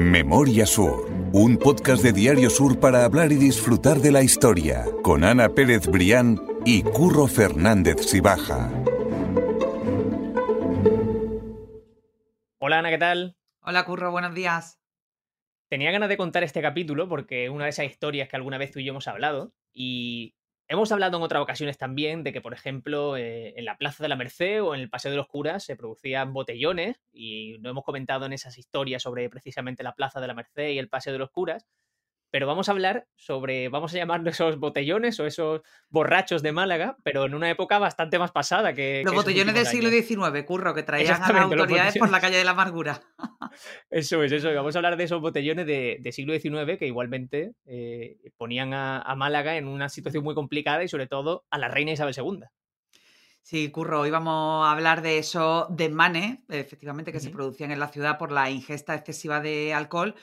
Memoria Sur, un podcast de Diario Sur para hablar y disfrutar de la historia, con Ana Pérez Brián y Curro Fernández Sibaja. Hola Ana, ¿qué tal? Hola Curro, buenos días. Tenía ganas de contar este capítulo porque es una de esas historias que alguna vez tú y yo hemos hablado y hemos hablado en otras ocasiones también de que, por ejemplo, eh, en la Plaza de la Merced o en el Paseo de los Curas se producían botellones y lo hemos comentado en esas historias sobre precisamente la Plaza de la Merced y el Paseo de los Curas pero vamos a hablar sobre, vamos a llamarlo esos botellones o esos borrachos de Málaga, pero en una época bastante más pasada que... Los botellones del siglo XIX, curro, que traían a las autoridades por la calle de la amargura. Eso es, eso. Vamos a hablar de esos botellones de, siglo XIX que igualmente eh, ponían a, Málaga en una situación muy complicada y sobre todo a la reina Isabel II. Sí, Curro, hoy vamos a hablar de esos desmanes, efectivamente, que se producían en la ciudad por la ingesta excesiva de alcohol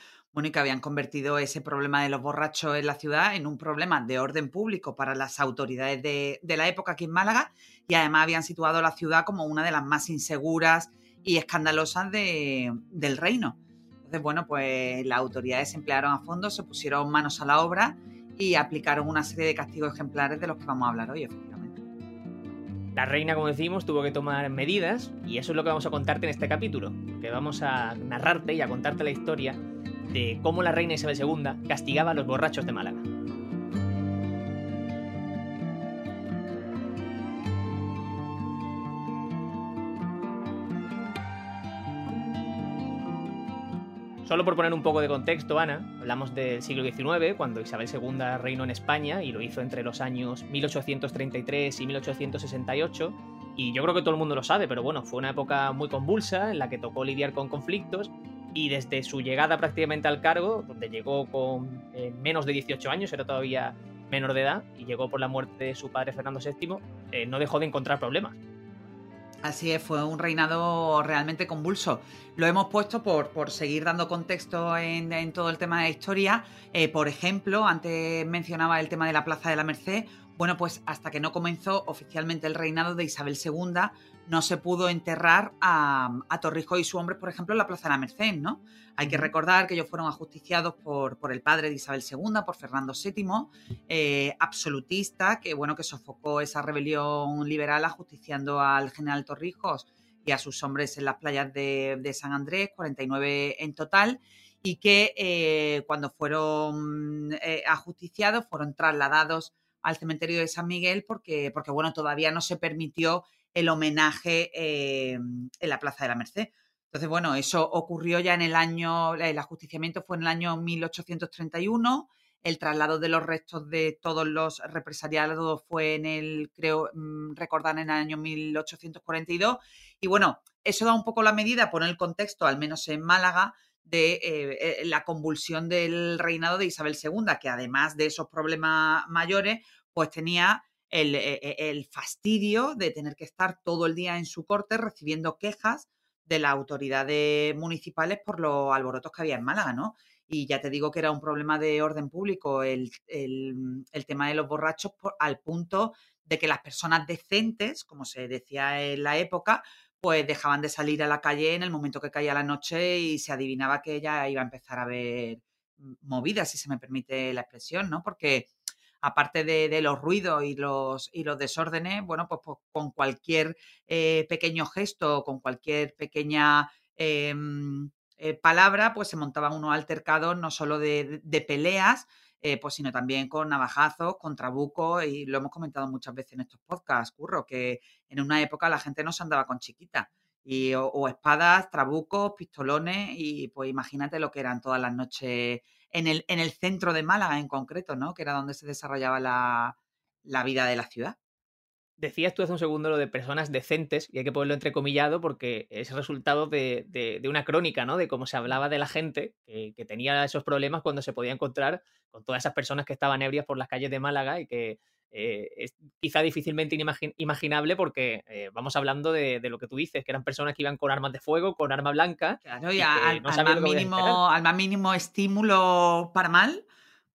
que habían convertido ese problema de los borrachos en la ciudad en un problema de orden público para las autoridades de, la época aquí en Málaga y además habían situado la ciudad como una de las más inseguras y escandalosas del reino. Entonces, bueno, pues las autoridades se emplearon a fondo, se pusieron manos a la obra y aplicaron una serie de castigos ejemplares de los que vamos a hablar hoy, efectivamente. La reina, como decimos, tuvo que tomar medidas y eso es lo que vamos a contarte en este capítulo, que vamos a narrarte y a contarte la historia de cómo la reina Isabel II castigaba a los borrachos de Málaga. Solo por poner un poco de contexto, Ana, hablamos del siglo XIX, cuando Isabel II reinó en España y lo hizo entre los años 1833 y 1868. Y yo creo que todo el mundo lo sabe, pero bueno, fue una época muy convulsa en la que tocó lidiar con conflictos y desde su llegada prácticamente al cargo, donde llegó con eh, menos de 18 años, era todavía menor de edad, y llegó por la muerte de su padre Fernando VII, eh, no dejó de encontrar problemas. Así es, fue un reinado realmente convulso. Lo hemos puesto por, por seguir dando contexto en, todo el tema de historia. Eh, por ejemplo, antes mencionaba el tema de la Plaza de la Merced. Bueno, pues hasta que no comenzó oficialmente el reinado de Isabel II, no se pudo enterrar a, Torrijos y su hombre, por ejemplo, en la Plaza de la Merced, ¿no? Hay que recordar que ellos fueron ajusticiados por, por el padre de Isabel II, por Fernando VII, eh, absolutista, que bueno, que sofocó esa rebelión liberal ajusticiando al general Torrijos y a sus hombres en las playas de, San Andrés, 49 en total, y que eh, cuando fueron eh, ajusticiados fueron trasladados al cementerio de San Miguel porque, porque bueno, todavía no se permitió el homenaje em, en la Plaza de la Merced. Entonces, bueno, eso ocurrió ya en el año, el ajusticiamiento fue en el año 1831, el traslado de los restos de todos los represaliados fue en el, creo, mm, recordar, en el año 1842. Y bueno, eso da un poco la medida, pone el contexto, al menos en Málaga, de eh, eh, la convulsión del reinado de Isabel II, que además de esos problemas mayores, pues tenía el, e, e, el, fastidio de tener que estar todo el día en su corte recibiendo quejas de las autoridades municipales por los alborotos que había en Málaga, ¿no? Y ya te digo que era un problema de orden público el, el, el tema de los borrachos al punto de que las personas decentes, como se decía en la época, pues dejaban de salir a la calle en el momento que caía la noche y se adivinaba que ya iba a empezar a haber movidas, si se me permite la expresión, ¿no? Porque aparte de, los ruidos y los, y los desórdenes, bueno, pues, pues con cualquier eh, pequeño gesto, con cualquier pequeña em, eh, palabra, pues se montaban unos altercados no solo de, peleas, eh, pues sino también con navajazos, con trabucos, y lo hemos comentado muchas veces en estos podcasts, Curro, que en una época la gente no se andaba con chiquitas. Y, o, espadas, trabucos, pistolones, y pues imagínate lo que eran todas las noches en el, en el centro de Málaga en concreto, ¿no? Que era donde se desarrollaba la, vida de la ciudad. Decías tú hace un segundo lo de personas decentes, y hay que ponerlo entrecomillado porque es resultado de, de, una crónica, ¿no? De cómo se hablaba de la gente que, que, tenía esos problemas cuando se podía encontrar con todas esas personas que estaban ebrias por las calles de Málaga y que eh, es quizá difícilmente imaginable porque eh, vamos hablando de, lo que tú dices, que eran personas que iban con armas de fuego, con arma blanca. Claro, y, al, más mínimo, al, más mínimo, estímulo para mal,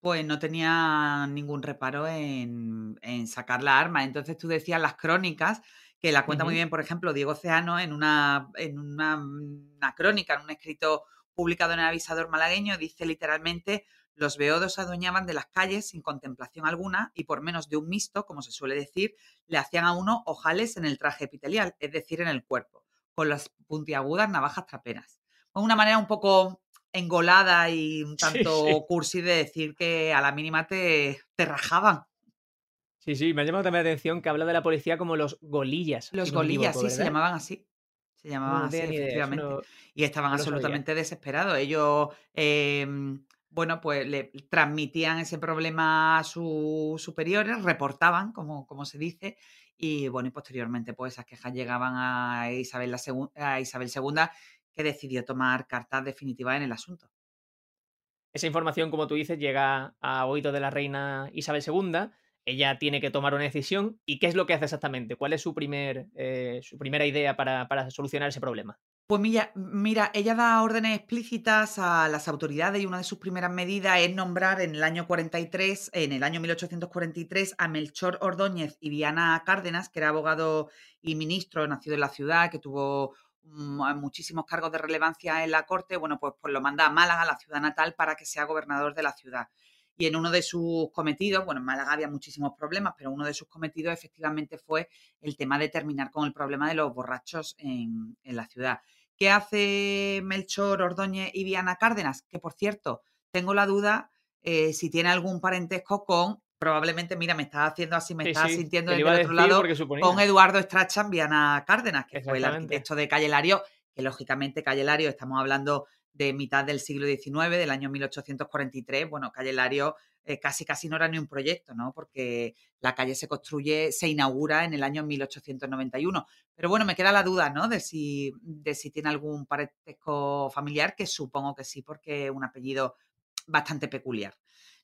pues no tenía ningún reparo en, sacar la arma. Entonces tú decías las crónicas, que la cuenta muy bien, por ejemplo, Diego Ceano en una, en una, una crónica, en un escrito publicado en el avisador malagueño, dice literalmente, los beodos adueñaban de las calles sin contemplación alguna y por menos de un misto, como se suele decir, le hacían a uno ojales en el traje epitelial, es decir, en el cuerpo, con las puntiagudas navajas traperas. Una manera un poco engolada y un tanto cursi de decir que a la mínima te, te rajaban. Sí, sí, me ha llamado también la atención que habla de la policía como los golillas. Los golillas, sí, se llamaban así. Se llamaban así, efectivamente. y estaban absolutamente desesperados. Ellos, em, bueno, pues le transmitían ese problema a sus superiores, reportaban, como, como se dice, y bueno, y posteriormente, pues esas quejas llegaban a Isabel, la a Isabel II, que decidió tomar cartas definitivas en el asunto. Esa información, como tú dices, llega a oído de la reina Isabel II ella tiene que tomar una decisión. ¿Y qué es lo que hace exactamente? ¿Cuál es su, primer, eh, su primera idea para, solucionar ese problema? Pues mira, mira, ella da órdenes explícitas a las autoridades y una de sus primeras medidas es nombrar en el año 43, en el año 1843, a Melchor Ordóñez y Diana Cárdenas, que era abogado y ministro nacido en la ciudad, que tuvo muchísimos cargos de relevancia en la corte, bueno, pues, pues lo manda a Málaga, la ciudad natal, para que sea gobernador de la ciudad y en uno de sus cometidos, bueno, en Málaga había muchísimos problemas, pero uno de sus cometidos efectivamente fue el tema de terminar con el problema de los borrachos en, la ciudad. ¿Qué hace Melchor Ordóñez y Viana Cárdenas? Que por cierto, tengo la duda eh, si tiene algún parentesco con, probablemente, mira, me está haciendo así, me está sintiendo del otro lado, con Eduardo Strachan Viana Cárdenas, que fue el arquitecto de Calle Lario, que lógicamente Calle Lario, estamos hablando de mitad del siglo XIX, del año 1843, bueno, Calle Lario eh, casi casi no era ni un proyecto, ¿no? Porque la calle se construye, se inaugura en el año 1891. Pero bueno, me queda la duda, ¿no? De si, de si tiene algún parentesco familiar, que supongo que sí, porque es un apellido bastante peculiar.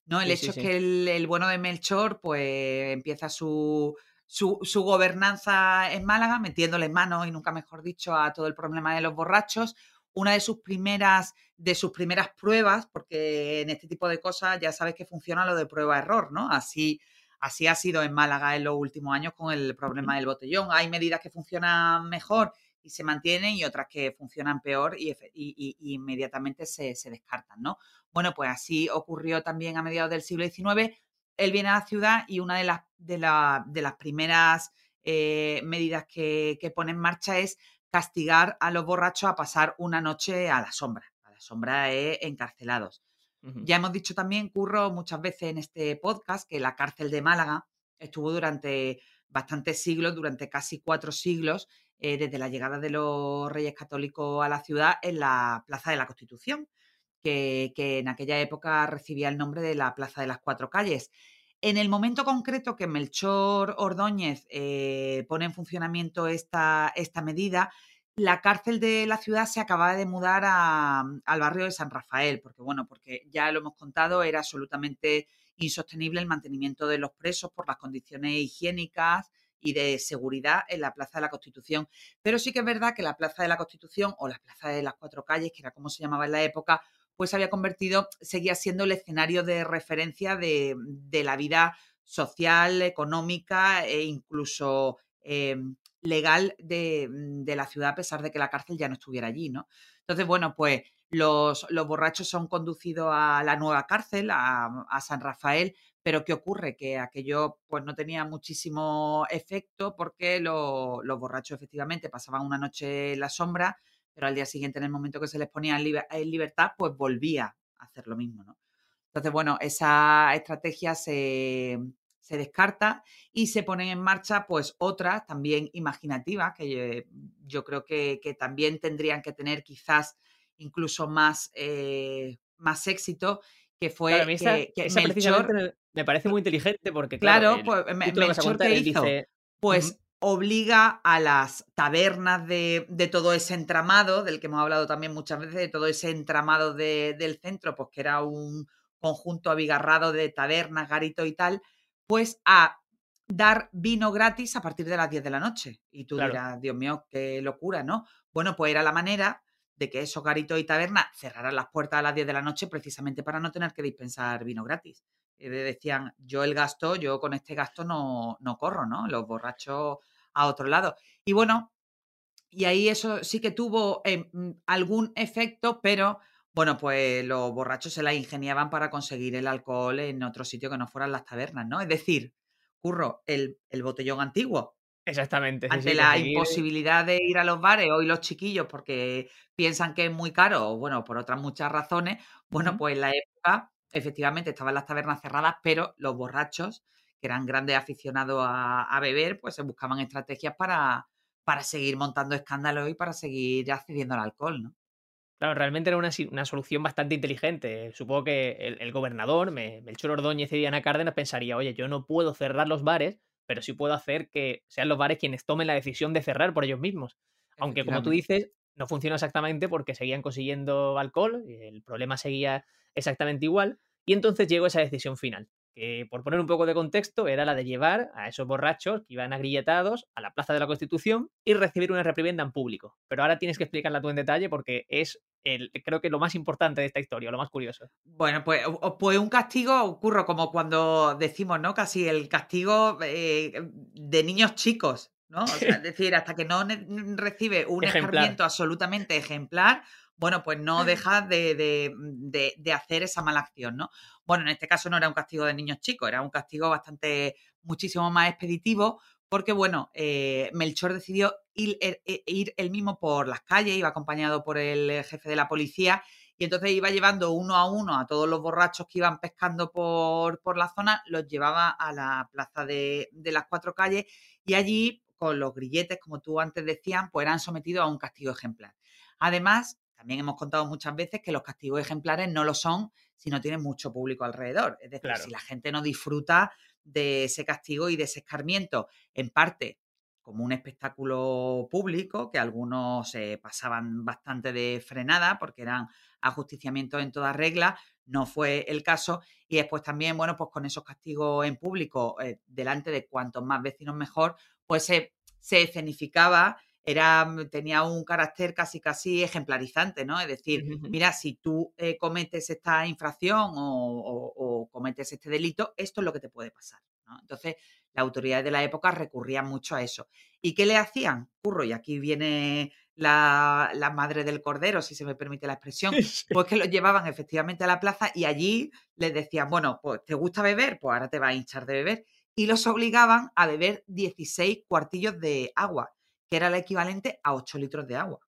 ¿No? El hecho es que el, bueno de Melchor, pues empieza su, su, su, gobernanza en Málaga, metiéndole mano, y nunca mejor dicho, a todo el problema de los borrachos una de sus primeras de sus primeras pruebas, porque en este tipo de cosas ya sabes que funciona lo de prueba-error, ¿no? Así, así ha sido en Málaga en los últimos años con el problema del botellón. Hay medidas que funcionan mejor y se mantienen y otras que funcionan peor y, inmediatamente se, descartan, ¿no? Bueno, pues así ocurrió también a mediados del siglo XIX. Él viene a la ciudad y una de las, de, las primeras eh, medidas que, que pone en marcha es castigar a los borrachos a pasar una noche a la sombra. A la sombra es encarcelados. Ya hemos dicho también, Curro, muchas veces en este podcast, que la cárcel de Málaga estuvo durante bastantes siglos, durante casi cuatro siglos, eh, desde la llegada de los reyes católicos a la ciudad en la Plaza de la Constitución, que, en aquella época recibía el nombre de la Plaza de las Cuatro Calles. En el momento concreto que Melchor Ordóñez eh, pone en funcionamiento esta, esta, medida, la cárcel de la ciudad se acababa de mudar al barrio de San Rafael, porque bueno, porque ya lo hemos contado, era absolutamente insostenible el mantenimiento de los presos por las condiciones higiénicas y de seguridad en la Plaza de la Constitución. Pero sí que es verdad que la Plaza de la Constitución o la Plaza de las Cuatro Calles, que era como se llamaba en la época, pues había convertido, seguía siendo el escenario de referencia de, la vida social, económica e incluso em, legal de, la ciudad, a pesar de que la cárcel ya no estuviera allí, ¿no? Entonces, bueno, pues los, borrachos son conducidos a la nueva cárcel, a, San Rafael, pero ¿qué ocurre? Que aquello pues no tenía muchísimo efecto porque los borrachos efectivamente pasaban una noche en la sombra, pero al día siguiente, en el momento que se les ponía en, libertad, pues volvía a hacer lo mismo, ¿no? Entonces, bueno, esa estrategia se, descarta y se ponen en marcha pues otras también imaginativas que yo, creo que, también tendrían que tener quizás incluso más, eh, más éxito que fue que, me parece muy inteligente porque claro, pues Melchor que hizo pues obliga a las tabernas de, todo ese entramado, del que hemos hablado también muchas veces, de todo ese entramado del centro, pues que era un conjunto abigarrado de tabernas, garito y tal, pues a dar vino gratis a partir de las 10 de la noche. Y tú dirás, Dios mío, qué locura, ¿no? Bueno, pues era la manera de que esos garitos y tabernas cerraran las puertas a las 10 de la noche precisamente para no tener que dispensar vino gratis. Eh, decían, yo el gasto, yo con este gasto no, no corro, ¿no? Los borrachos a otro lado. Y bueno, y ahí eso sí que tuvo em, mm, algún efecto, pero bueno, pues los borrachos se la ingeniaban para conseguir el alcohol en otro sitio que no fueran las tabernas, ¿no? Es decir, curro, el, botellón antiguo. Exactamente. Ante la imposibilidad de ir a los bares, hoy los chiquillos, porque piensan que es muy caro, o bueno, por otras muchas razones, bueno, pues en la época, efectivamente, estaban las tabernas cerradas, pero los borrachos, que eran grandes aficionados a, beber, pues se buscaban estrategias para, para seguir montando escándalos y para seguir accediendo al alcohol, ¿no? Claro, realmente era una, solución bastante inteligente. Supongo que el, gobernador, Melchor Ordóñez y Diana Cárdenas, pensaría, oye, yo no puedo cerrar los bares, pero sí puedo hacer que sean los bares quienes tomen la decisión de cerrar por ellos mismos. Aunque, como tú dices, no funciona exactamente porque seguían consiguiendo alcohol, y el problema seguía exactamente igual, y entonces llegó esa decisión final que por poner un poco de contexto era la de llevar a esos borrachos que iban agrilletados a la Plaza de la Constitución y recibir una reprimenda en público. Pero ahora tienes que explicarla tú en detalle porque es el, creo que lo más importante de esta historia, lo más curioso. Bueno, pues, pues un castigo ocurre como cuando decimos, ¿no? Casi el castigo eh, de niños chicos, ¿no? es decir, hasta que no recibe un escarmiento absolutamente ejemplar, bueno, pues no deja de, de, hacer esa mala acción, ¿no? Bueno, en este caso no era un castigo de niños chicos, era un castigo bastante, muchísimo más expeditivo, porque, bueno, eh, Melchor decidió ir, er, e, ir, él mismo por las calles, iba acompañado por el jefe de la policía, y entonces iba llevando uno a uno a todos los borrachos que iban pescando por, por la zona, los llevaba a la plaza de, de las cuatro calles, y allí, con los grilletes, como tú antes decías, pues eran sometidos a un castigo ejemplar. Además, también hemos contado muchas veces que los castigos ejemplares no lo son si no tienen mucho público alrededor. Es decir, si la gente no disfruta de ese castigo y de ese escarmiento, en parte como un espectáculo público, que algunos se pasaban bastante de frenada porque eran ajusticiamientos en toda regla, no fue el caso. Y después también, bueno, pues con esos castigos en público, eh, delante de cuantos más vecinos mejor, pues se, se escenificaba era, mm, tenía un carácter casi casi ejemplarizante, ¿no? Es decir, mira, si tú eh, cometes esta infracción o, cometes este delito, esto es lo que te puede pasar. ¿no? Entonces, las autoridades de la época recurrían mucho a eso. ¿Y qué le hacían? Curro, y aquí viene la, madre del cordero, si se me permite la expresión, pues que lo llevaban efectivamente a la plaza y allí les decían, bueno, pues ¿te gusta beber? Pues ahora te va a hinchar de beber. Y los obligaban a beber 16 cuartillos de agua que era el equivalente a 8 litros de agua.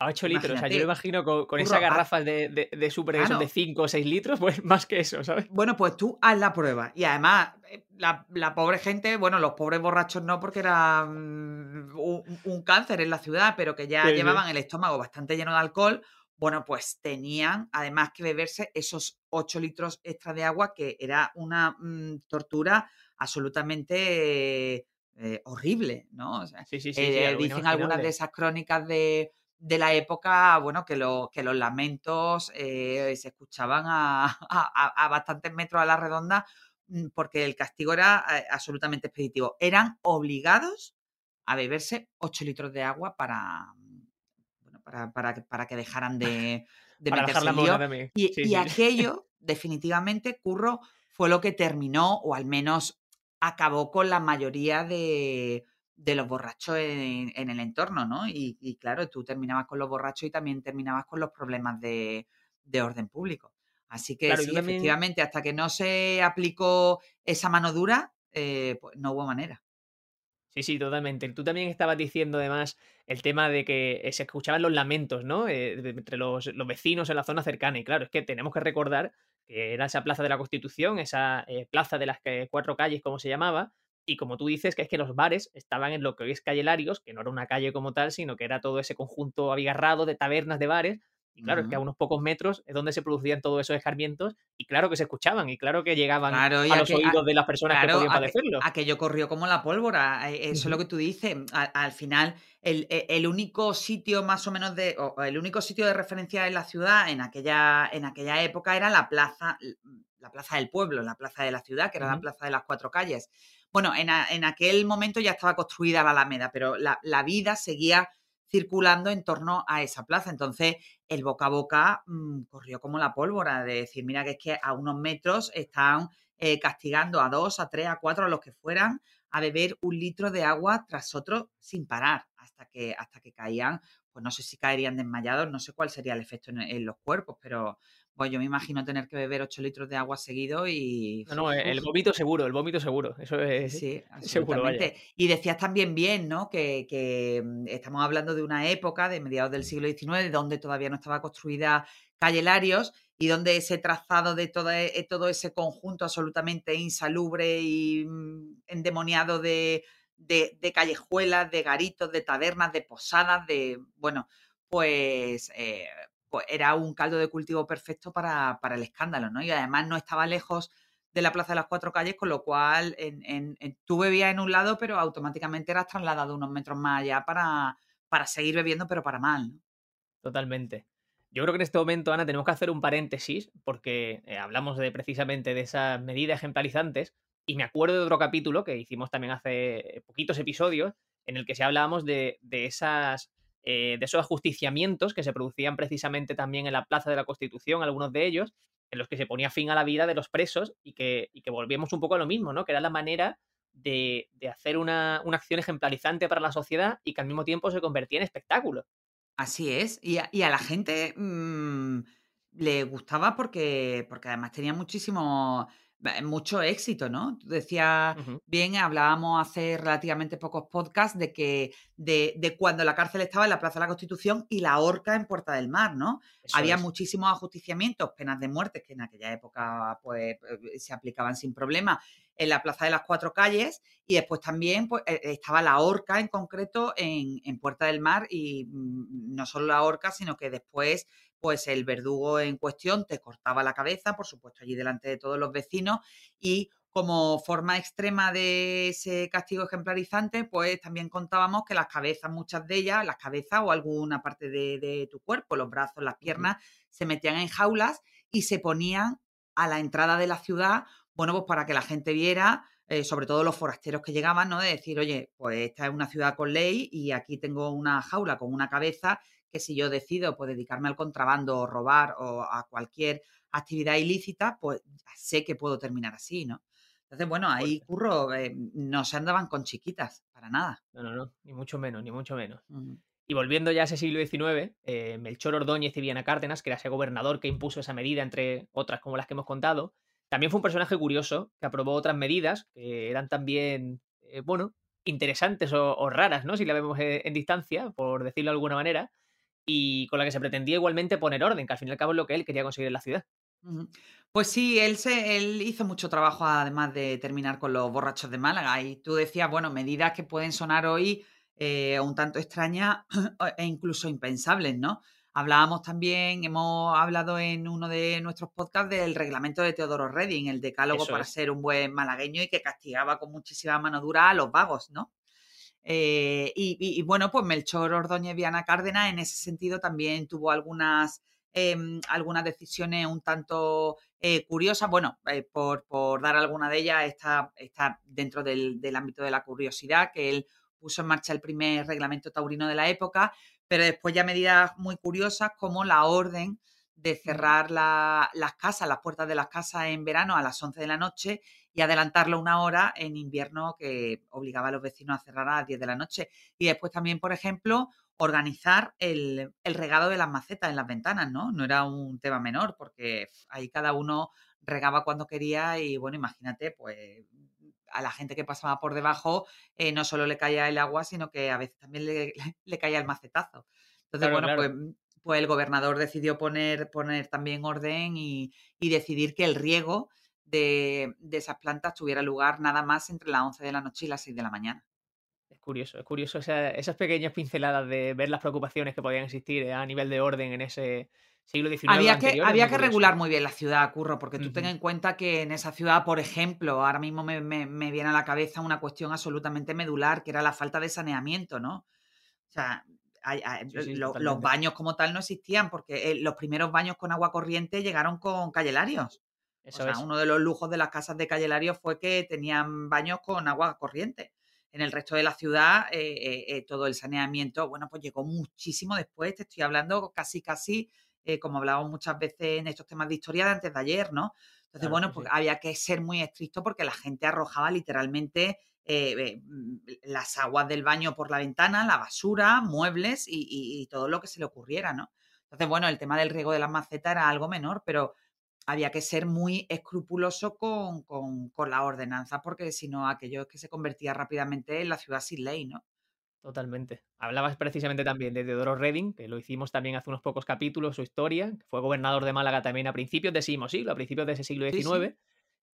A 8 litros, o sea, yo me imagino con, esa garrafa de, de, de super de 5 o 6 litros, pues más que eso, ¿sabes? Bueno, pues tú haz la prueba. Y además, eh, la, pobre gente, bueno, los pobres borrachos no, porque era mm, un, cáncer en la ciudad, pero que ya llevaban el estómago bastante lleno de alcohol, bueno, pues tenían además que beberse esos 8 litros extra de agua, que era una mm, tortura absolutamente eh, horrible, ¿no? sí, sí, sí, eh, dicen algunas de esas crónicas de, la época, bueno, que, que los lamentos eh, se escuchaban a, bastantes metros a la redonda mm, porque el castigo era absolutamente expeditivo. Eran obligados a beberse 8 litros de agua para, bueno, para, que dejaran de, de meterse Y, y aquello, definitivamente, Curro, fue lo que terminó, o al menos acabó con la mayoría de, los borrachos en, el entorno, ¿no? Y, claro, tú terminabas con los borrachos y también terminabas con los problemas de, orden público. Así que sí, efectivamente, hasta que no se aplicó esa mano dura, eh, pues no hubo manera. Sí, sí, totalmente. Tú también estabas diciendo además el tema de que eh, se escuchaban los lamentos, ¿no? Eh, entre los, los, vecinos en la zona cercana. Y claro, es que tenemos que recordar que era esa plaza de la Constitución, esa eh, plaza de las cuatro calles, como se llamaba, y como tú dices, que es que los bares estaban en lo que hoy es calle Larios, que no era una calle como tal, sino que era todo ese conjunto abigarrado de tabernas de bares, y claro, es que a unos pocos metros es donde se producían todos esos escarmientos y claro que se escuchaban y claro que llegaban a los oídos de las personas que podían padecerlo. aquello corrió como la pólvora, eh, eso es lo que tú dices. Al, final, e, el, único sitio más o menos de, el único sitio de referencia en la ciudad en aquella, en aquella época era la plaza, la plaza del pueblo, la plaza de la ciudad, que era la plaza de las cuatro calles. Bueno, en, en, aquel momento ya estaba construida la Alameda, pero la, la vida seguía circulando en torno a esa plaza. Entonces, el boca a boca mm, corrió como la pólvora, de decir, mira que es que a unos metros están eh, castigando a dos, a tres, a cuatro, a los que fueran, a beber un litro de agua tras otro sin parar, hasta que, hasta que caían pues no sé si caerían desmayados, no sé cuál sería el efecto en, los cuerpos, pero pues yo me imagino tener que beber 8 litros de agua seguido y... No, no, el vómito seguro, el vómito seguro, eso es sí, seguro. Y decías también bien, ¿no? Que, mm, estamos hablando de una época de mediados del siglo XIX donde todavía no estaba construida calle Larios y donde ese trazado de todo, e, todo ese conjunto absolutamente insalubre y mm, endemoniado de, de, callejuelas, de garitos, de tabernas, de posadas, de, bueno, pues, eh, pues era un caldo de cultivo perfecto para, el escándalo, ¿no? Y además no estaba lejos de la Plaza de las Cuatro Calles, con lo cual en, tú bebías en un lado, pero automáticamente eras trasladado unos metros más allá para, para seguir bebiendo, pero para mal. ¿no? Totalmente. Yo creo que en este momento, Ana, tenemos que hacer un paréntesis, porque eh, hablamos de precisamente de esas medidas ejemplarizantes, y me acuerdo de otro capítulo que hicimos también hace poquitos episodios, en el que se hablábamos de, esas, eh, de esos ajusticiamientos que se producían precisamente también en la Plaza de la Constitución, algunos de ellos, en los que se ponía fin a la vida de los presos y que, y que volvíamos un poco a lo mismo, ¿no? Que era la manera de, hacer una, acción ejemplarizante para la sociedad y que al mismo tiempo se convertía en espectáculo. Así es. Y a, la gente mm, le gustaba porque, porque además tenía muchísimo mucho éxito, ¿no? Tú decías bien, hablábamos hace relativamente pocos podcasts de que de, de, cuando la cárcel estaba en la Plaza de la Constitución y la horca en Puerta del Mar, ¿no? Había muchísimos ajusticiamientos, penas de muerte que en aquella época pues eh, se aplicaban sin problema en la Plaza de las Cuatro Calles y después también pues, e, estaba la horca en concreto en, en Puerta del Mar y mm, no solo la horca, sino que después pues el verdugo en cuestión te cortaba la cabeza, por supuesto allí delante de todos los vecinos, y como forma extrema de ese castigo ejemplarizante, pues también contábamos que las cabezas, muchas de ellas, las cabezas o alguna parte de, tu cuerpo, los brazos, las piernas, se metían en jaulas y se ponían a la entrada de la ciudad, bueno, pues para que la gente viera, eh, sobre todo los forasteros que llegaban, ¿no? De decir, oye, pues esta es una ciudad con ley y aquí tengo una jaula con una cabeza que si yo decido pues, dedicarme al contrabando o robar o a cualquier actividad ilícita, pues sé que puedo terminar así, ¿no? Entonces, bueno, ahí curro, eh, no se andaban con chiquitas, para nada. No, no, no, ni mucho menos, ni mucho menos. Y volviendo ya a ese siglo XIX, eh, Melchor Ordóñez y Viana Cárdenas, que era ese gobernador que impuso esa medida, entre otras como las que hemos contado, también fue un personaje curioso que aprobó otras medidas que eran también, eh, bueno, interesantes o, raras, ¿no? Si la vemos en distancia, por decirlo de alguna manera, y con la que se pretendía igualmente poner orden, que al fin y al cabo es lo que él quería conseguir en la ciudad. Pues sí, él, se, él hizo mucho trabajo además de terminar con los borrachos de Málaga y tú decías, bueno, medidas que pueden sonar hoy eh, un tanto extrañas e incluso impensables, ¿no? Hablábamos también, hemos hablado en uno de nuestros podcasts del reglamento de Teodoro Redding, el decálogo para ser un buen malagueño y que castigaba con muchísima mano dura a los vagos, ¿no? Eh, y, bueno, pues Melchor Ordóñez Viana Cárdenas en ese sentido también tuvo algunas, em, algunas decisiones un tanto eh, curiosas. Bueno, eh, por, dar alguna de ellas, está, está dentro del, ámbito de la curiosidad, que él puso en marcha el primer reglamento taurino de la época, pero después ya medidas muy curiosas como la orden de cerrar las casas, las puertas de las casas en verano a las 11 de la noche y adelantarlo una hora en invierno que obligaba a los vecinos a cerrar a las 10 de la noche. Y después también, por ejemplo, organizar el, regado de las macetas en las ventanas, ¿no? No era un tema menor porque ahí cada uno regaba cuando quería y bueno, imagínate, pues a la gente que pasaba por debajo eh, no solo le caía el agua, sino que a veces también le, caía el macetazo. Entonces, bueno, pues, pues el gobernador decidió poner, poner también orden y, y decidir que el riego de, esas plantas tuviera lugar nada más entre las 11 de la noche y las 6 de la mañana. Es curioso, es curioso esas pequeñas pinceladas de ver las preocupaciones que podían existir eh, a nivel de orden en ese siglo XIX. Había que, había que regular muy bien la ciudad, Curro, porque tú ten en cuenta que en esa ciudad, por ejemplo, ahora mismo me, viene a la cabeza una cuestión absolutamente medular, que era la falta de saneamiento, ¿no? O sea, los baños como tal no existían, porque eh, los primeros baños con agua corriente llegaron con callelarios uno de los lujos de las casas de Calle fue que tenían baños con agua corriente. En el resto de la ciudad, eh, eh, eh, todo el saneamiento, bueno, pues llegó muchísimo después. Te estoy hablando casi, casi, como hablábamos muchas veces en estos temas de historia de antes de ayer, ¿no? Entonces, bueno, pues había que ser muy estricto porque la gente arrojaba literalmente eh, mm, las aguas del baño por la ventana, la basura, muebles y, todo lo que se le ocurriera, ¿no? Entonces, bueno, el tema del riego de las macetas era algo menor, pero había que ser muy escrupuloso con, con, con la ordenanza, porque si no, aquello es que se convertía rápidamente en la ciudad sin ley, ¿no? Totalmente. Hablabas precisamente también de Teodoro Redding, que lo hicimos también hace unos pocos capítulos, su historia, que fue gobernador de Málaga también a principios de siglo, a principios de ese siglo XIX,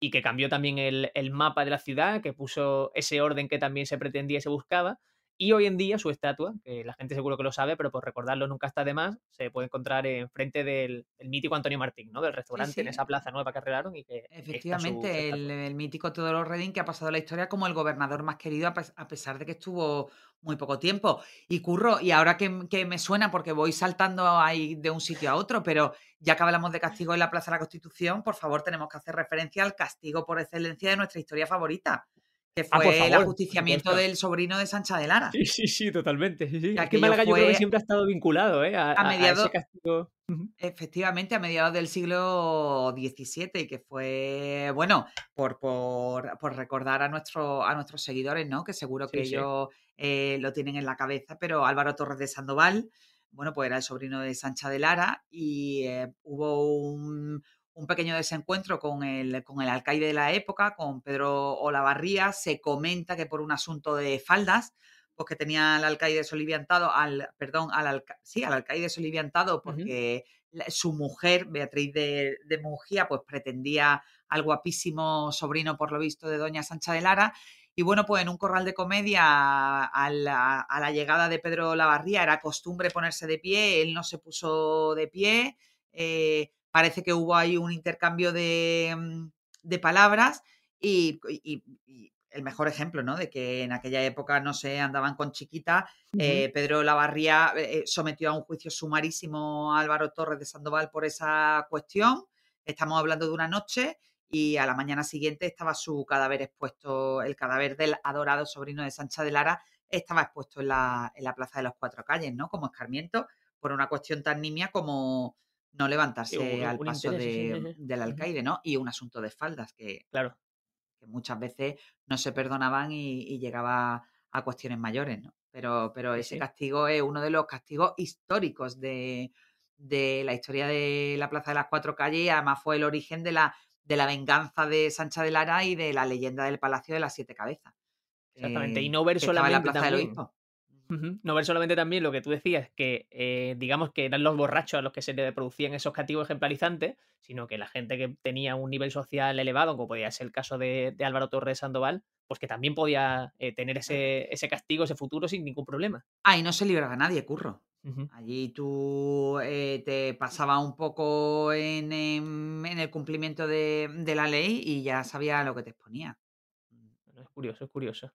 y que cambió también el, el, mapa de la ciudad, que puso ese orden que también se pretendía y se buscaba, y hoy en día su estatua, que la gente seguro que lo sabe, pero por recordarlo nunca está de más, se puede encontrar enfrente del, del mítico Antonio Martín, ¿no? Del restaurante en esa plaza nueva que arreglaron y que... Efectivamente, el, mítico Teodoro Reding que ha pasado la historia como el gobernador más querido a pesar de que estuvo muy poco tiempo. Y curro, y ahora que, que, me suena, porque voy saltando ahí de un sitio a otro, pero ya que hablamos de castigo en la Plaza de la Constitución, por favor tenemos que hacer referencia al castigo por excelencia de nuestra historia favorita, que ah, fue el ajusticiamiento del sobrino de Sancha de Lara. Sí, sí, sí, totalmente. Sí, sí. Es que Málaga yo creo que siempre ha estado vinculado ¿eh? a, a, ese castigo. Efectivamente, a mediados del siglo XVII, que fue, bueno, por, por, por recordar a, nuestro, a nuestros seguidores, ¿no? Que seguro que ellos eh, lo tienen en la cabeza, pero Álvaro Torres de Sandoval, bueno, pues era el sobrino de Sancha de Lara y eh, hubo un, un pequeño desencuentro con el, con el alcaide de la época, con Pedro Olavarría. Se comenta que por un asunto de faldas, pues que tenía al alcaide soliviantado, al, perdón, al, sí, al alcaide soliviantado, porque su mujer, Beatriz de, de, pues pretendía al guapísimo sobrino, por lo visto, de doña Sancha de Lara. Y bueno, pues en un corral de comedia, a la, a la llegada de Pedro Olavarría, era costumbre ponerse de pie, él no se puso de pie. Eh, parece que hubo ahí un intercambio de, mm, palabras y, el mejor ejemplo, ¿no? De que en aquella época no se andaban con chiquita. Eh, Pedro Lavarría eh, eh, sometió a un juicio sumarísimo a Álvaro Torres de Sandoval por esa cuestión. Estamos hablando de una noche y a la mañana siguiente estaba su cadáver expuesto, el cadáver del adorado sobrino de Sancha de Lara estaba expuesto en la, en la Plaza de las Cuatro Calles, ¿no? Como escarmiento por una cuestión tan nimia como no levantarse al paso del alcaide, ¿no? Y un asunto de faldas que, claro. que muchas veces no se perdonaban y, llegaba a cuestiones mayores, ¿no? Pero, pero ese castigo es uno de los castigos históricos de, la historia de la Plaza de las Cuatro Calles y además fue el origen de la, de la venganza de Sancha de Lara y de la leyenda del Palacio de las Siete Cabezas. Exactamente, y no ver solamente la Plaza del Obispo. No ver solamente también lo que tú decías, que eh, digamos que eran los borrachos a los que se le producían esos castigos ejemplarizantes, sino que la gente que tenía un nivel social elevado, como podía ser el caso de, Álvaro Torres Sandoval, pues que también podía eh, tener ese, ese, castigo, ese futuro sin ningún problema. Ahí no se libraba nadie, curro. Allí tú eh, te pasaba un poco en, en, el cumplimiento de, de, la ley y ya sabía lo que te exponía. es curioso, es curioso.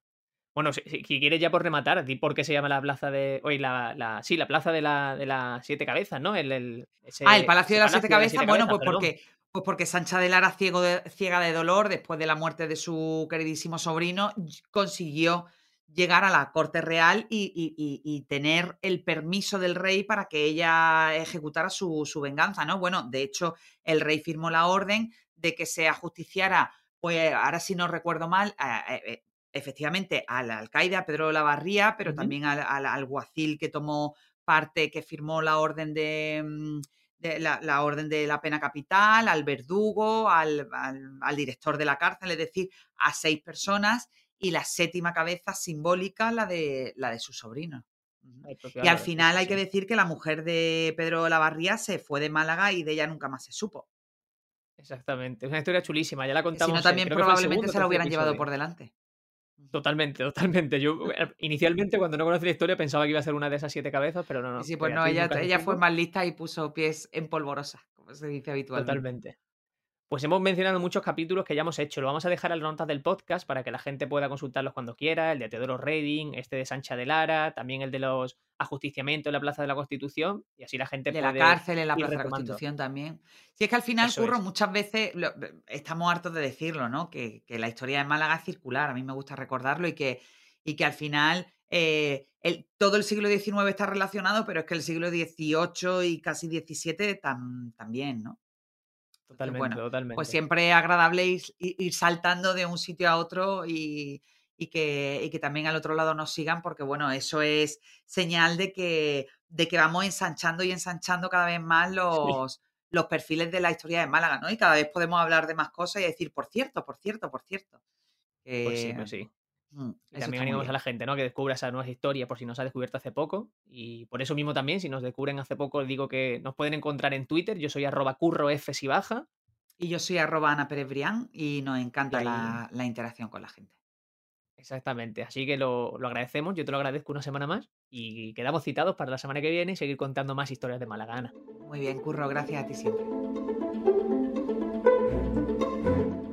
Bueno, si, quieres ya por rematar, di por qué se llama la plaza de. Hoy, la, la, sí, la plaza de, la, de las siete cabezas, ¿no? El, el ah, el Palacio de las Siete Cabezas. bueno, pues porque, pues porque Sancha de Lara, ciego de, ciega de dolor, después de la muerte de su queridísimo sobrino, consiguió llegar a la corte real y, y, tener el permiso del rey para que ella ejecutara su, su, venganza, ¿no? Bueno, de hecho, el rey firmó la orden de que se ajusticiara, pues ahora si no recuerdo mal, eh, efectivamente al alcaide, a Pedro Lavarría, pero también al, al, alguacil que tomó parte, que firmó la orden de, mm, la, orden de la pena capital, al verdugo, al, al, director de la cárcel, es decir, a seis personas, y la séptima cabeza simbólica, la de, la de su sobrino. y al final hay que decir que la mujer de Pedro Lavarría se fue de Málaga y de ella nunca más se supo. Exactamente, es una historia chulísima, ya la contamos. Si no, también probablemente se la hubieran llevado por delante. Totalmente, totalmente. Yo eh, inicialmente cuando no conocí la historia pensaba que iba a ser una de esas siete cabezas, pero no, no. Sí, pues no, ella, ella fue más lista y puso pies en polvorosa, como se dice habitualmente. Totalmente. Pues hemos mencionado muchos capítulos que ya hemos hecho. Lo vamos a dejar en las notas del podcast para que la gente pueda consultarlos cuando quiera. El de Teodoro Reding, este de Sancha de Lara, también el de los ajusticiamientos en la Plaza de la Constitución. Y así la gente de la cárcel en la Plaza de la Constitución también. Si es que al final, Curro, muchas veces estamos hartos de decirlo, ¿no? Que, la historia de Málaga es circular. A mí me gusta recordarlo y que, y que al final eh, el, todo el siglo XIX está relacionado, pero es que el siglo XVIII y casi XVII también, ¿no? Totalmente, bueno, totalmente. Pues siempre es agradable ir, saltando de un sitio a otro y, y que, y que también al otro lado nos sigan, porque bueno, eso es señal de que, de que vamos ensanchando y ensanchando cada vez más los, los perfiles de la historia de Málaga, ¿no? Y cada vez podemos hablar de más cosas y decir, por cierto, por cierto, por cierto. pues sí, pues sí. Mm, y también animamos a la gente, ¿no? Que descubra esa nueva historia por si nos ha descubierto hace poco. Y por eso mismo también, si nos descubren hace poco, digo que nos pueden encontrar en Twitter. Yo soy arroba curro F si baja. Y yo soy arroba Ana Pérez Brián y nos encanta la, la, interacción con la gente. Exactamente, así que lo, lo, agradecemos, yo te lo agradezco una semana más y quedamos citados para la semana que viene y seguir contando más historias de Malagana. Muy bien, Curro, gracias a ti siempre.